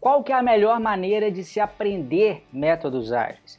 Qual que é a melhor maneira de se aprender métodos ágeis?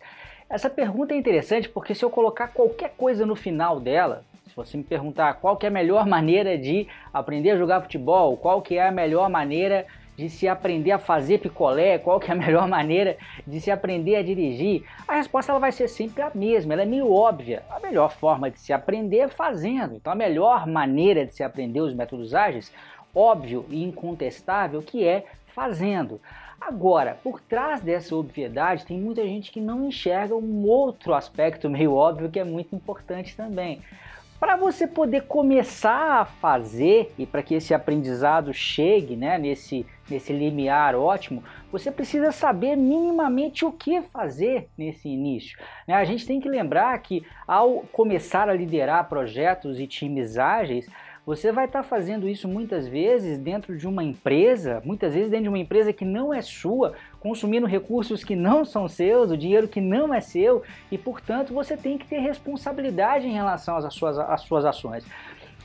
Essa pergunta é interessante porque se eu colocar qualquer coisa no final dela, se você me perguntar qual que é a melhor maneira de aprender a jogar futebol, qual que é a melhor maneira de se aprender a fazer picolé, qual que é a melhor maneira de se aprender a dirigir, a resposta ela vai ser sempre a mesma, ela é meio óbvia. A melhor forma de se aprender é fazendo. Então a melhor maneira de se aprender os métodos ágeis, óbvio e incontestável, que é fazendo. Agora, por trás dessa obviedade, tem muita gente que não enxerga um outro aspecto meio óbvio que é muito importante também. Para você poder começar a fazer e para que esse aprendizado chegue né, nesse, nesse limiar ótimo, você precisa saber minimamente o que fazer nesse início. Né? A gente tem que lembrar que ao começar a liderar projetos e times ágeis, você vai estar tá fazendo isso muitas vezes dentro de uma empresa, muitas vezes dentro de uma empresa que não é sua, consumindo recursos que não são seus, o dinheiro que não é seu, e portanto você tem que ter responsabilidade em relação às suas, às suas ações.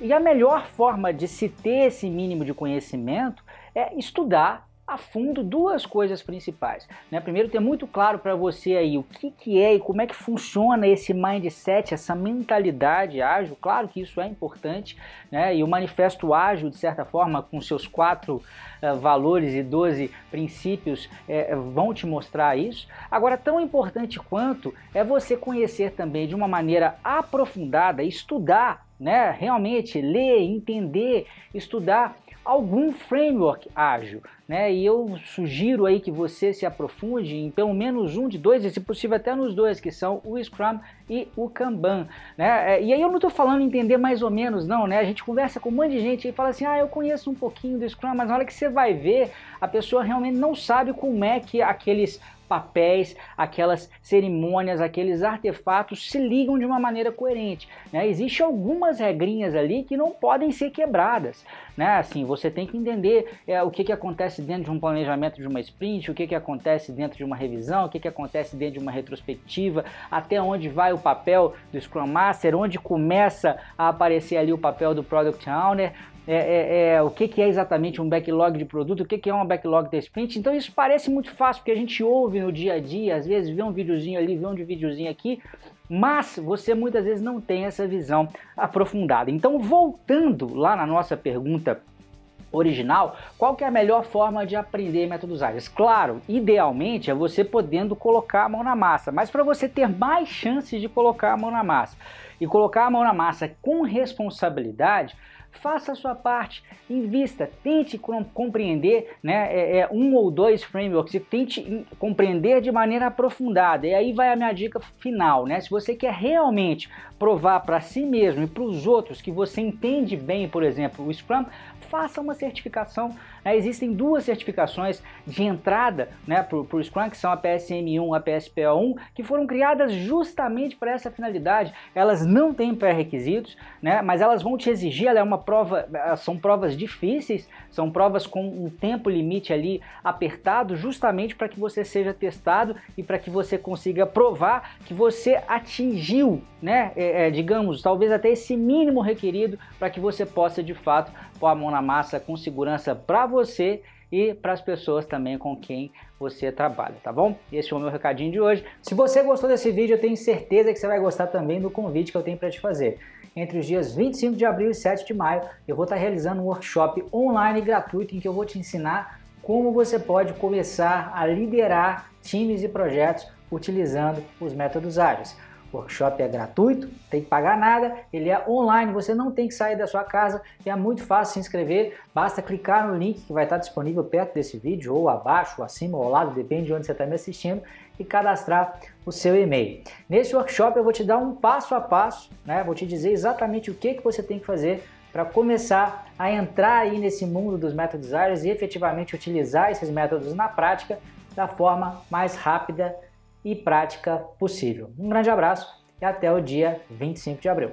E a melhor forma de se ter esse mínimo de conhecimento é estudar a fundo duas coisas principais. Né? Primeiro, ter muito claro para você aí o que, que é e como é que funciona esse mindset, essa mentalidade ágil. Claro que isso é importante, né? e o manifesto ágil, de certa forma, com seus quatro uh, valores e doze princípios, uh, vão te mostrar isso. Agora, tão importante quanto é você conhecer também de uma maneira aprofundada, estudar, né? realmente ler, entender, estudar algum framework ágil, né? E eu sugiro aí que você se aprofunde em pelo menos um de dois, e se possível até nos dois, que são o Scrum e o Kanban, né? É, e aí eu não estou falando entender mais ou menos, não, né? A gente conversa com um monte de gente e fala assim, ah, eu conheço um pouquinho do Scrum, mas na hora que você vai ver, a pessoa realmente não sabe como é que aqueles papéis, aquelas cerimônias, aqueles artefatos se ligam de uma maneira coerente. Né? Existem algumas regrinhas ali que não podem ser quebradas. Né? Assim, você tem que entender é, o que, que acontece dentro de um planejamento de uma sprint, o que, que acontece dentro de uma revisão, o que, que acontece dentro de uma retrospectiva, até onde vai o papel do Scrum Master, onde começa a aparecer ali o papel do Product Owner, é, é, é, o que, que, é exatamente um backlog de produto, o que, que é uma backlog de sprint. Então isso parece muito fácil, porque a gente ouve no dia a dia, às vezes vê um videozinho ali, vê um videozinho aqui, mas você muitas vezes não tem essa visão aprofundada. Então voltando lá na nossa pergunta original, qual que é a melhor forma de aprender métodos ágeis? Claro, idealmente é você podendo colocar a mão na massa, mas para você ter mais chances de colocar a mão na massa e colocar a mão na massa com responsabilidade, faça a sua parte, invista, tente compreender né, é, é, um ou dois frameworks e tente compreender de maneira aprofundada. E aí vai a minha dica final, né? Se você quer realmente provar para si mesmo e para os outros que você entende bem, por exemplo, o Scrum, faça uma certificação. Né? Existem duas certificações de entrada né, para o Scrum, que são a PSM1 e a PSPO1, que foram criadas justamente para essa finalidade. Elas não têm pré-requisitos, né, mas elas vão te exigir, ela é uma prova, são provas difíceis, são provas com um tempo limite ali apertado, justamente para que você seja testado e para que você consiga provar que você atingiu, né, é, é, digamos, talvez até esse mínimo requerido para que você possa de fato pôr a mão na massa com segurança para você e para as pessoas também com quem você trabalha, tá bom? Esse foi o meu recadinho de hoje. Se você gostou desse vídeo, eu tenho certeza que você vai gostar também do convite que eu tenho para te fazer. Entre os dias 25 de abril e 7 de maio, eu vou estar realizando um workshop online gratuito em que eu vou te ensinar como você pode começar a liderar times e projetos utilizando os métodos ágeis. O workshop é gratuito, tem que pagar nada, ele é online, você não tem que sair da sua casa, é muito fácil se inscrever, basta clicar no link que vai estar disponível perto desse vídeo, ou abaixo, ou acima, ou ao lado, depende de onde você está me assistindo, e cadastrar o seu e-mail. Nesse workshop eu vou te dar um passo a passo, né? vou te dizer exatamente o que, que você tem que fazer para começar a entrar aí nesse mundo dos métodos ágeis e efetivamente utilizar esses métodos na prática da forma mais rápida e prática possível. Um grande abraço e até o dia 25 de abril.